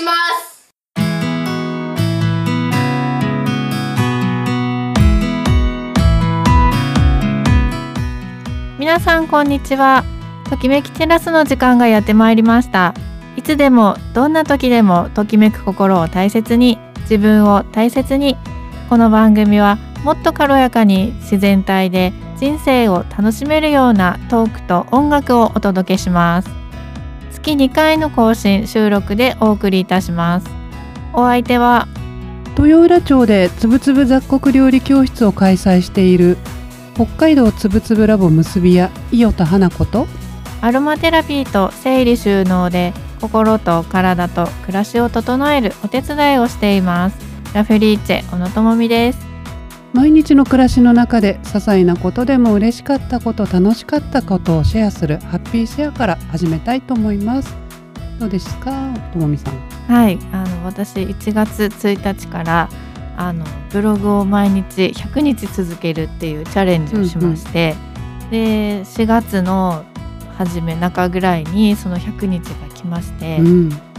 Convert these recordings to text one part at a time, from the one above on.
します。皆さんこんにちは。ときめきテラスの時間がやってまいりました。いつでもどんな時でもときめく心を大切に自分を大切にこの番組はもっと軽やかに自然体で人生を楽しめるようなトークと音楽をお届けします。月2回の更新収録でお送りいたします。お相手は豊浦町でつぶつぶ雑穀料理教室を開催している北海道つぶつぶラボ結び屋伊予田花子とアロマテラピーと整理収納で心と体と暮らしを整えるお手伝いをしています。ラフェリーチェ小野智美です毎日の暮らしの中で些細なことでも嬉しかったこと楽しかったことをシェアするハッピーシェアから始めたいと思います。どうですかともみさん。はいあの私1月1日からあのブログを毎日100日続けるっていうチャレンジをしまして、で4月の初め中ぐらいにその100日が来まして、うん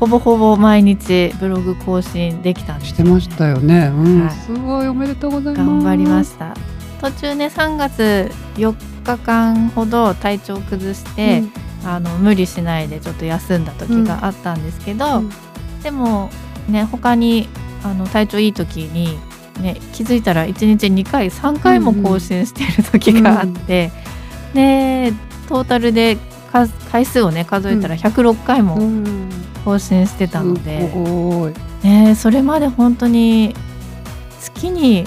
ほぼほぼ毎日ブログ更新できたんです。してましたよね、うん。はい。すごいおめでとうございます。頑張りました。途中ね3月4日間ほど体調を崩して、あの無理しないでちょっと休んだ時があったんですけど、うん。でもね他にあの体調いい時に、ね、気づいたら1日2回3回も更新している時があって、でトータルでか回数をね数えたら106回うもん更新してたので、それまで本当に月に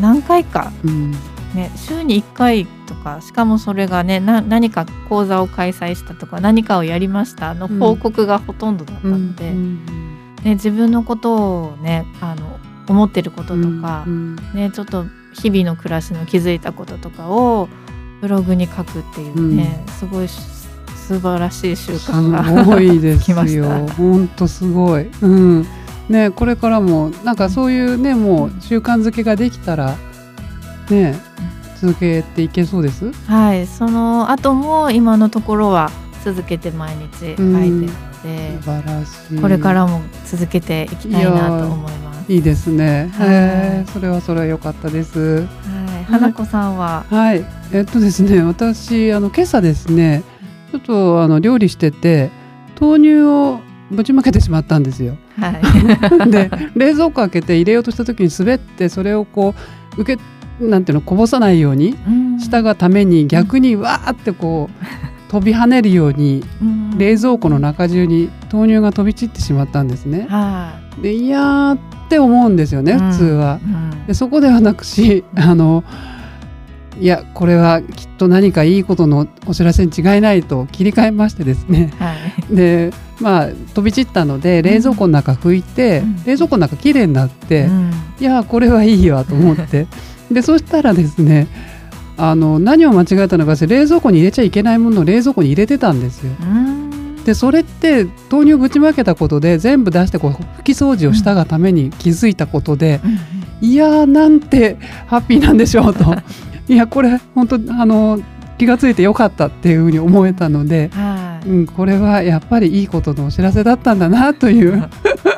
何回か、うん。ね、週に1回とかしかもそれがねな何か講座を開催したとか何かをやりましたのうん報告がほとんどだったので、ね、自分のことをねあの思ってることとか、うんね、ちょっと日々の暮らしの気づいたこととかをブログに書くっていうね、すごいし素晴らしい習す慣がごいでき ましすよた。本当すごい、うん。ね、これからもなんかそういうねもう習慣づけができたらね続けていけそうです？はい、その後も今のところは続けて毎日書いてるので、素晴らしい。これからも続けていきたいなと思います。いいですね、はい。それはそれは良かったです。はい、花子さんは、はい。えっとですね私あの今朝ですねちょっとあの料理してて豆乳をぶちまけてしまったんですよ。はい、で冷蔵庫開けて入れようとした時に滑ってそれをこう受けなんていうのこぼさないようにうん。したがために逆にわーってこう飛び跳ねるようにうん。冷蔵庫の中中に豆乳が飛び散ってしまったんですね。はでいやーって思うんですよねうん。普通は。でそこではなくしあのいやこれはきっと何かいいことのお知らせに違いないと切り替えましてですね。はい、でまあ飛び散ったので冷蔵庫の中拭いて、うん。冷蔵庫の中きれいになって、うん。いやこれはいいわと思って。でそしたらですねあの何を間違えたのか冷蔵庫に入れちゃいけないものを冷蔵庫に入れてたんですよ。うん。でそれって豆乳をぶちまけたことで全部出してこう拭き掃除をしたがために気づいたことで、いやーなんてハッピーなんでしょうといやこれ本当あの気がついてよかったっていうふうに思えたので、はい、うん、これはやっぱりいいことのお知らせだったんだなという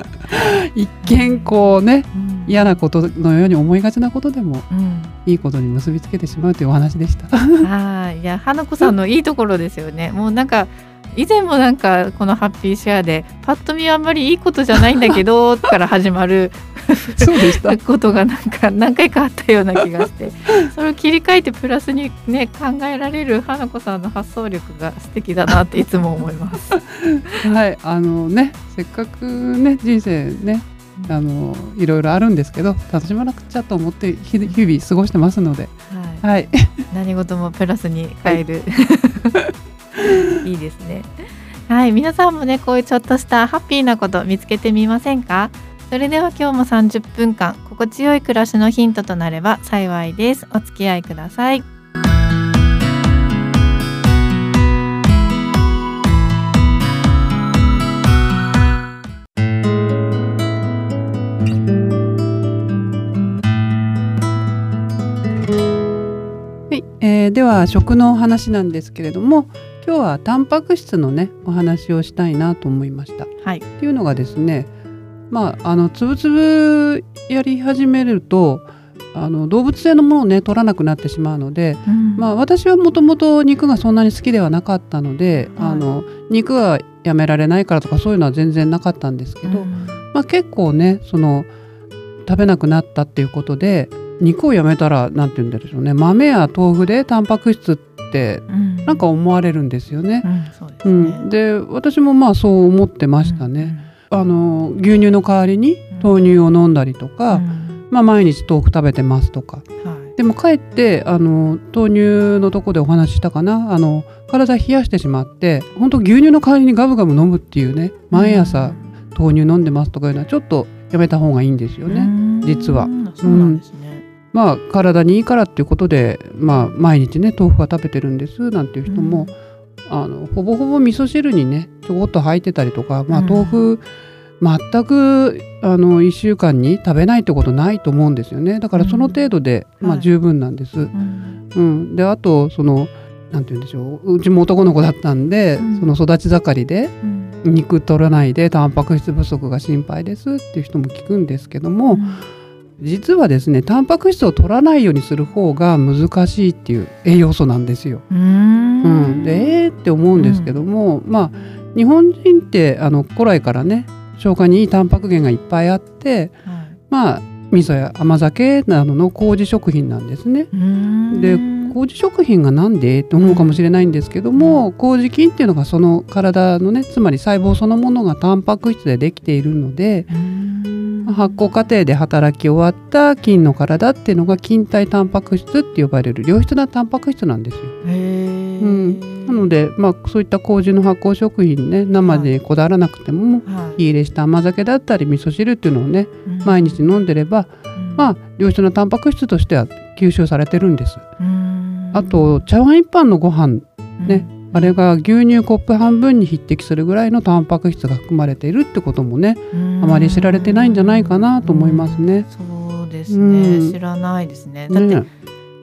一見こうねうん嫌なことのように思いがちなことでもうんいいことに結びつけてしまうというお話でした。はい、いや花子さんのいいところですよね。もうなんか以前もなんかこのハッピーシェアでパッと見あんまりいいことじゃないんだけどから始まる そうでした。ことがなんか何回かあったような気がして。それを切り替えてプラスにね考えられる花子さんの発想力が素敵だなっていつも思います。はい、あのね、せっかくね、人生ね、あのいろいろあるんですけど、楽しまなくちゃと思って日々過ごしてますので、はい、はい、何事もプラスに変える、い、いいですね。はい皆さんもねこういうちょっとしたハッピーなこと見つけてみませんか？それでは今日も30分間心地よい暮らしのヒントとなれば幸いです。お付き合いください。はいえでは食の話なんですけれども、今日はタンパク質のねお話をしたいなと思いました。はい、っていうのがですねまああのつぶつぶやり始めるとあの動物性のものをね取らなくなってしまうので、うん。まあ、私はもともと肉がそんなに好きではなかったので、はい。あの肉はやめられないからとかそういうのは全然なかったんですけど、うん。まあ、結構ねその食べなくなったっていうことで肉をやめたらなんて言うんでしょうね豆や豆腐でタンパク質ってうんなんか思われるんですよね。うん、そうですうね。ん、で私もまあそう思ってましたね。あの牛乳の代わりに豆乳を飲んだりとうん。か、うんまあ、毎日豆腐食べてますとかはい。でもかえってあの豆乳のとこでお話ししたかなあの体冷やしてしまって本当牛乳の代わりにガブガブ飲むっていうね毎朝豆乳飲んでますとかいうのはちょっとやめた方がいいんですよね。うん実はそうなんですね。まあ体にいいからっていうことで、まあ、毎日ね豆腐は食べてるんですなんていう人も、あのほぼほぼ味噌汁にねちょこっと入ってたりとか、まあ、うん。豆腐、全くあの1週間に食べないってことないと思うんですよね。だからその程度で、まあ、うんはい。十分なんです。うん。うん、であとそのなんて言うんでしょううちも男の子だったんで、うん。その育ち盛りでうん。肉取らないでタンパク質不足が心配ですっていう人も聞くんですけども、実はですねタンパク質を取らないようにする方が難しいっていう栄養素なんですよ。うん。うん、でえーって思うんですけども、まあ日本人ってあの古来からね消化にいいタンパク源がいっぱいあってはい。まあ味噌や甘酒などの麹食品なんですね。うん。で麹食品がなんで？って思うかもしれないんですけども、麹菌っていうのがその体のねつまり細胞そのものがタンパク質でできているのでうん発酵過程で働き終わった菌の体っていうのが菌体タンパク質って呼ばれる良質なタンパク質なんですよ。うん。なので、まあ、そういった麹の発酵食品ね生でこだわらなくても、はい。火入れした甘酒だったり味噌汁っていうのをねうん。毎日飲んでれば、うん。まあ良質なタンパク質としては吸収されてるんです。うん。あと茶碗一杯のご飯ねあれが牛乳コップ半分に匹敵するぐらいのタンパク質が含まれているってこともねあまり知られてないんじゃないかなと思いますね。そうですね、うん知らないですね。だってね。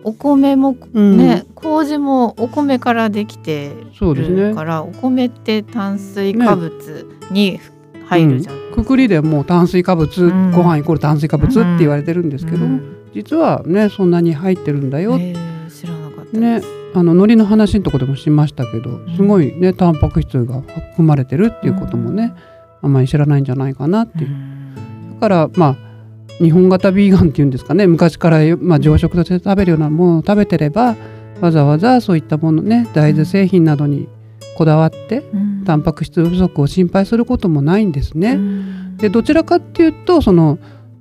お米もうん。ね、麹もお米からできてそうですね。るから、お米って炭水化物に入るじゃん。くくりでもう炭水化物、うん。ご飯イコール炭水化物って言われてるんですけど、うん。実はねそんなに入ってるんだよ。へー知らなかったね。あの海苔の話のとこでもしましたけどすごいねタンパク質が含まれてるっていうこともね、あんまり知らないんじゃないかなっていう。う。ん。だからまあ日本型ビーガンっていうんですかね昔から、まあ、常食として食べるようなものを食べてればわざわざそういったものね大豆製品などにこだわってうん。タンパク質不足を心配することもないんですね。うん。でどちらかっていうとその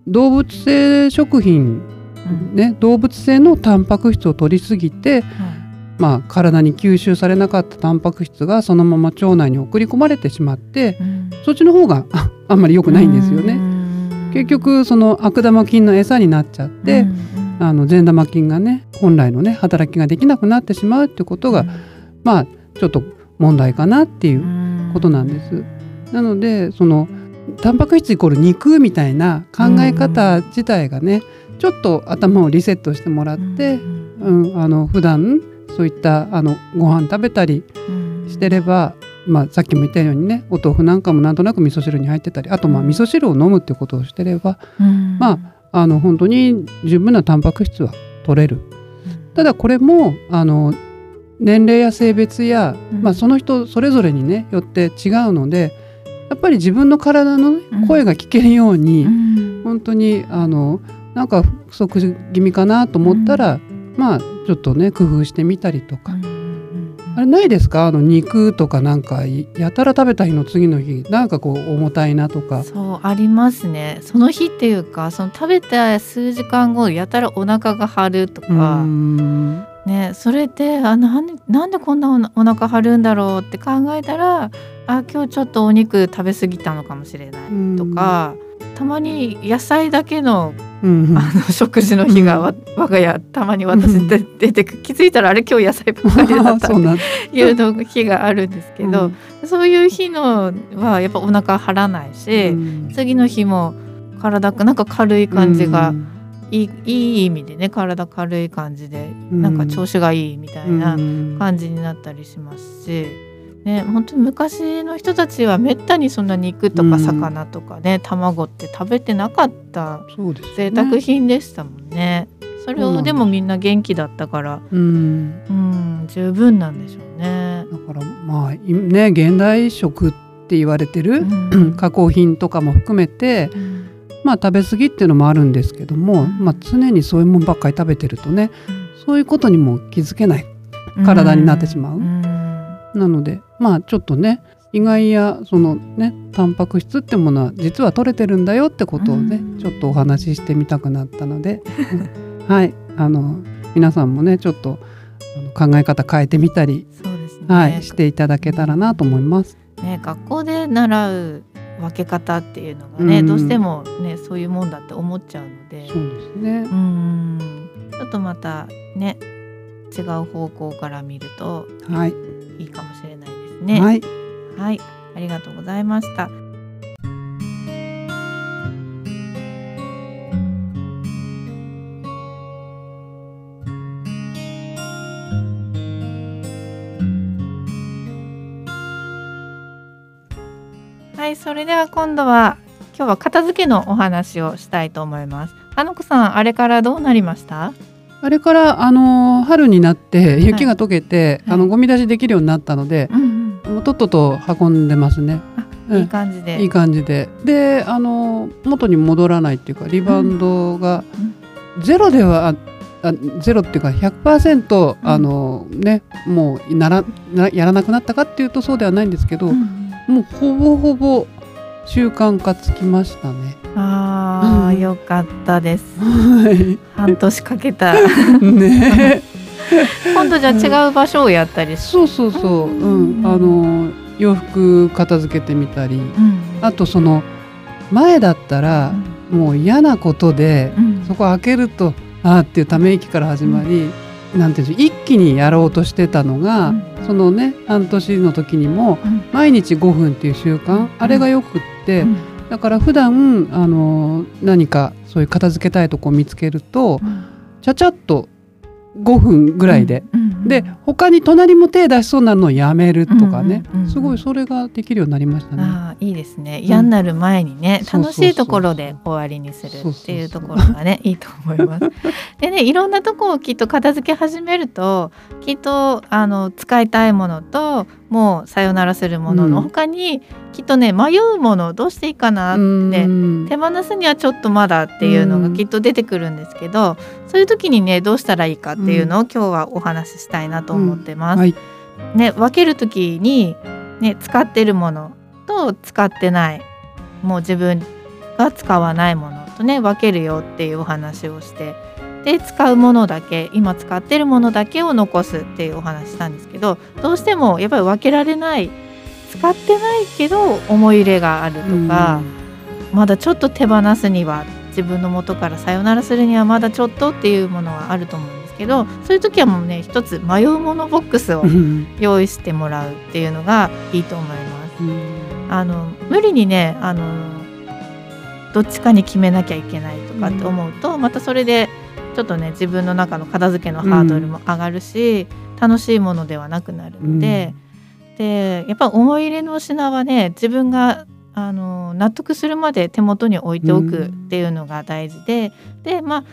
動物性食品うん。ね動物性のタンパク質を取りすぎて、はいまあ、体に吸収されなかったタンパク質がそのまま腸内に送り込まれてしまってうん。そっちの方がああんまり良くないんですよね。うん。結局その悪玉菌の餌になっちゃって、うん。あの善玉菌がね本来のね働きができなくなってしまうってことが、まあちょっと問題かなっていう。ことなんです。なのでそのタンパク質イコール肉みたいな考え方自体がね、ちょっと頭をリセットしてもらって、うんあの普段そういったあのご飯食べたりしてれば、まあ、さっきも言ったようにねお豆腐なんかもなんとなく味噌汁に入ってたりあとまあうん。味噌汁を飲むってことをしてれば、うん。まあの本当に十分なタンパク質は取れる。ただこれもあの年齢や性別や、うん。まあ、その人それぞれにねよって違うのでやっぱり自分の体の声が聞けるように、うん。本当にあのなんか不足気味かなと思ったら、まあちょっとね工夫してみたりとか、あれないですか？あの肉とかなんかやたら食べた日の次の日なんかこう重たいなとか。そうありますね。その日っていうかその食べた数時間後やたらお腹が張るとか、ん。ねそれであなんでなんでこんなおなお腹張るんだろうって考えたらあ今日ちょっとお肉食べ過ぎたのかもしれないとか、たまに野菜だけのうんあの食事の日がわ我が家たまに私で出てく気づいたらあれ今日野菜ばっかりだったそうなんいうの日があるんですけど、そういう日のはやっぱお腹張らないし、うん。次の日も体がなんか軽い感じがうん。いいいい意味でね体軽い感じでなんか調子がいいみたいな感じになったりしますし。ね、本当に昔の人たちはめったにそんな肉とか魚とかね、うん、卵って食べてなかった贅沢品でしたもんね。それをでもみんな元気だったから、うん、うん、十分なんでしょうね。だからまあね現代食って言われてる、うん、加工品とかも含めて、うん、まあ食べ過ぎっていうのもあるんですけども、まあ常にそういうもんばっかり食べてるとね、そういうことにも気づけない体になってしまう。なのでまあちょっとね意外やそのねタンパク質ってものは実は取れてるんだよってことをね、ちょっとお話ししてみたくなったのではい。あの皆さんもねちょっと考え方変えてみたり、ね、はい、していただけたらなと思います。ね、学校で習う分け方っていうのがね、うん、どうしてもねそういうもんだって思っちゃうので。そうですね。うん。ちょっとまたね違う方向から見るといいかもしれないですね。はい、はい、ありがとうございました。はいそれでは今度は今日は片付けのお話をしたいと思います花子さんあれからどうなりました？あれからあの春になって雪が溶けて、はい、あのゴミ出しできるようになったので、はい、もうとっとと運んでますね。いい感じで。いい感じで。で、あの元に戻らないっていうかリバウンドがゼロでは、あゼロっていうか100%、あのねもうならなやらなくなったかっていうとそうではないんですけど、うん、もうほぼほぼ習慣化つきましたね。ああ、うん、よかったです。はい、半年かけた。ね。今度じゃ違う場所をやったりそうそうそう、うん、あの洋服片付けてみたり、うん、あとその前だったら、もう嫌なことで、そこ開けるとああっていうため息から始まり。なんていう一気にやろうとしてたのが、うん、そのね半年の時にも、毎日5分っていう習慣、あれがよくって、だから普段あの何かそういう片付けたいとこを見つけると、ちゃちゃっと5分ぐらいで、うん。うん、で他に隣も手出しそうなのをやめるとかね、うんうんうん、すごいそれができるようになりましたね。あいいですね。嫌になる前にね、うん、楽しいところで終わりにするっていうところがねいいと思います。でねいろんなとこをきっと片付け始めるときっとあの使いたいものともうさよならするものの他に、きっとね迷うものどうしていいかなって手放すにはちょっとまだっていうのがきっと出てくるんですけどそういう時にねどうしたらいいかっていうのを今日はお話ししたいなと思ってます。はい、ね、分ける時に、ね、使ってるものと使ってないもう自分が使わないものとね分けるよっていうお話をしてで使うものだけ今使ってるものだけを残すっていうお話したんですけどどうしてもやっぱり分けられない使ってないけど思い入れがあるとか、うん、まだちょっと手放すには自分の元からさよならするにはまだちょっとっていうものはあると思うんですけどそういう時はもうね一つ迷うものボックスを用意してもらうっていうのがいいと思います。うん、あの無理にねあのどっちかに決めなきゃいけないとかって思うと、またそれでちょっとね自分の中の片付けのハードルも上がるし、うん、楽しいものではなくなるので、うん、でやっぱ思い入れの品はね自分があの納得するまで手元に置いておくっていうのが大事で、うん、でまあ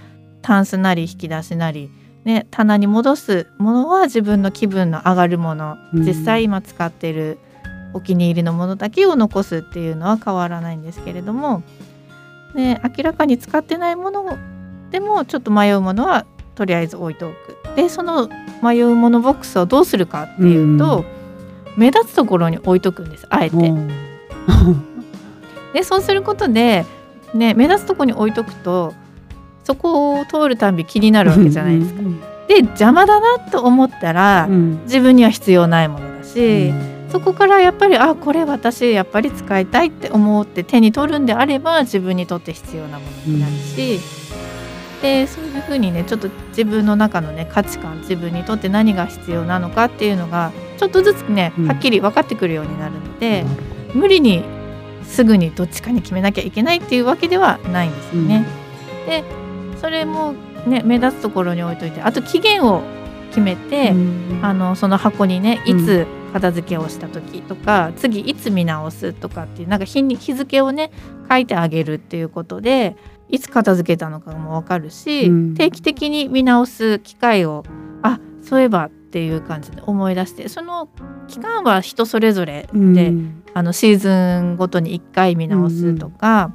タンスなり引き出しなり、ね、棚に戻すものは自分の気分の上がるもの、実際今使ってるお気に入りのものだけを残すっていうのは変わらないんですけれども、ね、明らかに使ってないものでもちょっと迷うものはとりあえず置いておくでその迷うものボックスをどうするかっていうと、うん、目立つところに置いとくんですあえて。でそうすることで、ね、目立つところに置いとくとそこを通るたび気になるわけじゃないですか。で邪魔だなと思ったら、うん、自分には必要ないものだし、うん、そこからやっぱりあこれ私やっぱり使いたいって思って手に取るんであれば自分にとって必要なものになるし。でそういうふうにねちょっと自分の中のね価値観自分にとって何が必要なのかっていうのがちょっとずつねはっきり分かってくるようになるので、うん、無理にすぐにどっちかに決めなきゃいけないっていうわけではないんですよね。うん、でそれもね目立つところに置いといてあと期限を決めて、うん。あのその箱にねいうん。つ片付けをした時とか、次いつ見直すとかっていうなんか日に日付をね書いてあげるっていうことでいつ片付けたのかも分かるし、うん。定期的に見直す機会をあそういえばっていう感じで思い出してその期間は人それぞれで、うん。あのシーズンごとに1回見直すとか、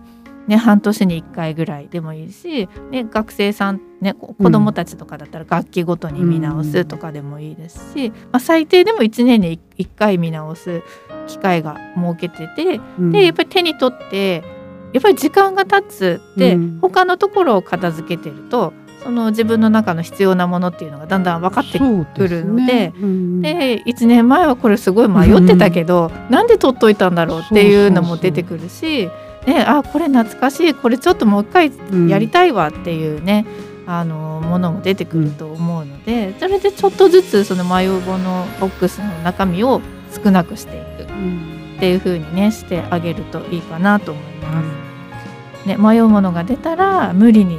ね、半年に1回ぐらいでもいいし、ね、学生さん、ね、こ子どもたちとかだったら楽器ごとに見直すとかでもいいですし、まあ、最低でも1年に1回見直す機会が設けててうん。でやっぱり手に取ってやっぱり時間が経つって、うん。他のところを片付けてるとその自分の中の必要なものっていうのがだんだん分かってくるそうですね。るのでうん。で1年前はこれすごい迷ってたけど、なんで取っといたんだろうっていうのも出てくるし、ね、あこれ懐かしいこれちょっともう一回うん。やりたいわっていうね、あのものも出てくると思うので、それでちょっとずつその迷うボのボックスの中身を少なくしていく。うんっていう風にねしてあげるといいかなと思います。ね、迷うものが出たら無理に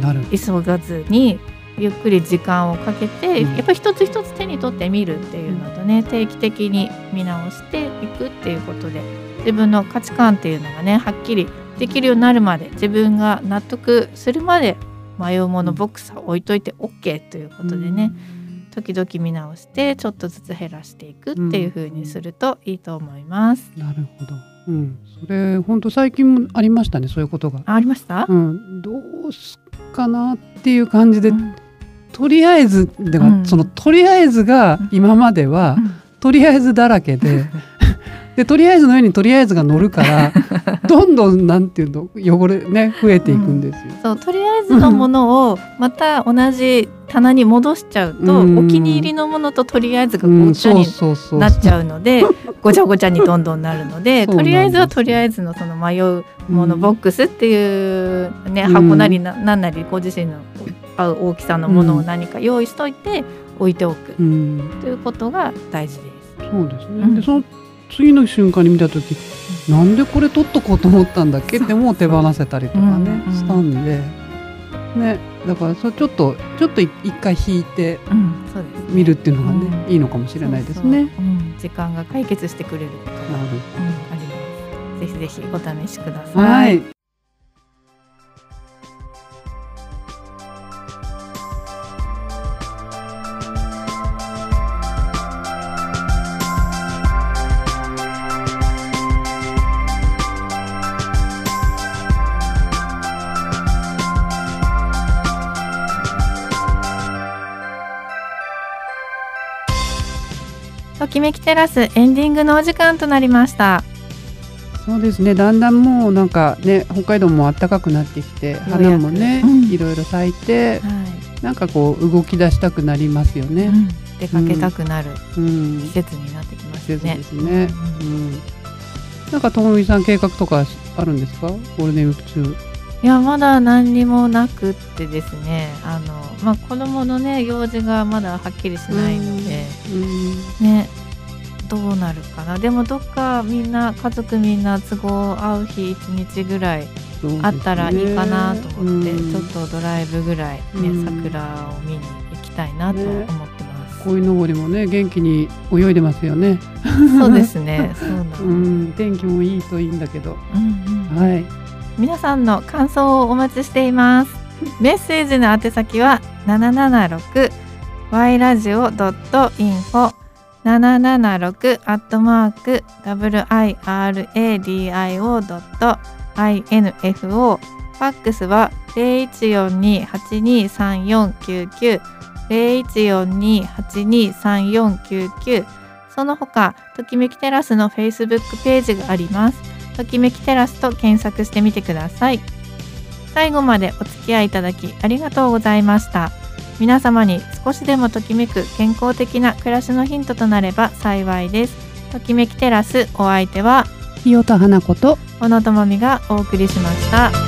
なる。急がずにゆっくり時間をかけて、うん。やっぱり一つ一つ手に取ってみるっていうのとね定期的に見直していくっていうことで自分の価値観っていうのがねはっきりできるようになるまで自分が納得するまで迷うものボックスは置いといて OK ということでね、時々見直してちょっとずつ減らしていくっていう風にするといいと思います。なるほど。うん、それ本当最近もありましたねそういうことが。あありました、うん、どうすっかなっていう感じで、うん。とりあえずでは、うん。そのとりあえずが今までは、とりあえずだらけで でとりあえずの上にとりあえずが乗るから どんどんなんていうの汚れね増えていくんですよ。そうとりあえずのものをまた同じ棚に戻しちゃうと、うん。お気に入りのものととりあえずがごっちゃになっちゃうので、ごちゃごちゃにどんどんなるのでとりあえずはとりあえずのその迷うものボックスっていう、ねうん。箱なりななんなりご自身の合う大きさのものを何か用意しといて置いておく。うん、ということが大事です。そうですね。うん。でその次の瞬間に見た時、なんでこれ取っとこうと思ったんだっけ？ってもう手放せたりとかね、うんしたんで、ね、だからそれちょっとちょっと一回引いてうん、そうですね。見るっていうのがね、うん。いいのかもしれないですね。時間が解決してくれることがあります。ぜひぜひお試しください。テラスエンディングのお時間となりました。そうですね。だんだんもうなんかね、北海道も暖かくなってきて、花もね、うんいろいろ咲いて、はい。なんかこう動き出したくなりますよね。うん、出かけたくなるうん。季節になってきました季節ね。ですね。ううんん。なんかともみさん計画とかあるんですか？ゴールデンウィーク中。いやまだ何にもなくってですね。あのまあ子供のね用事がまだはっきりしないので、うん。ね。どうなるかな？でもどっかみんな家族みんな都合合う日1日ぐらいあったらいいかなと思って、ね、ちょっとドライブぐらいね、桜を見に行きたいなと思ってます、ね、鯉のぼりもね元気に泳いでますよね。そうですね。そうなん、うん、天気もいいといいんだけど、うんうん、はい。皆さんの感想をお待ちしています。メッセージの宛先は776 y ラジオ .info 776アットマーク WIRADIO.info ファックスは0142823499 0142823499その他ときめきテラスのフェイスブックページがありますときめきテラスと検索してみてください最後までお付き合いいただきありがとうございました。皆様に少しでもときめく健康的な暮らしのヒントとなれば幸いです。ときめきテラスお相手は清田花子と小野智美がお送りしました